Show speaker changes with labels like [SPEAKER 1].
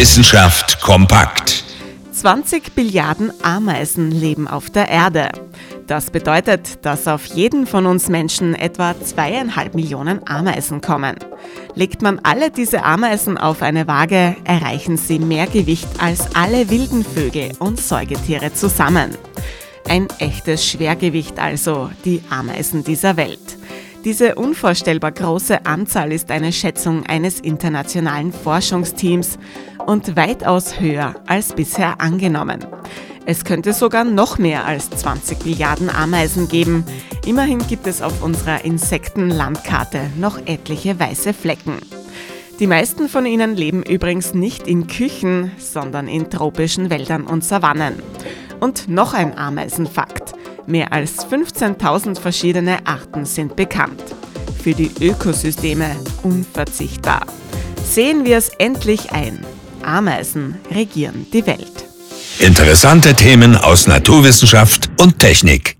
[SPEAKER 1] Wissenschaft kompakt.
[SPEAKER 2] 20 Billiarden Ameisen leben auf der Erde. Das bedeutet, dass auf jeden von uns Menschen etwa zweieinhalb Millionen Ameisen kommen. Legt man alle diese Ameisen auf eine Waage, erreichen sie mehr Gewicht als alle wilden Vögel und Säugetiere zusammen. Ein echtes Schwergewicht also, die Ameisen dieser Welt. Diese unvorstellbar große Anzahl ist eine Schätzung eines internationalen Forschungsteams und weitaus höher als bisher angenommen. Es könnte sogar noch mehr als 20 Milliarden Ameisen geben. Immerhin gibt es auf unserer Insektenlandkarte noch etliche weiße Flecken. Die meisten von ihnen leben übrigens nicht in Küchen, sondern in tropischen Wäldern und Savannen. Und noch ein Ameisenfakt. Mehr als 15.000 verschiedene Arten sind bekannt. Für die Ökosysteme unverzichtbar. Sehen wir es endlich ein. Ameisen regieren die Welt.
[SPEAKER 1] Interessante Themen aus Naturwissenschaft und Technik.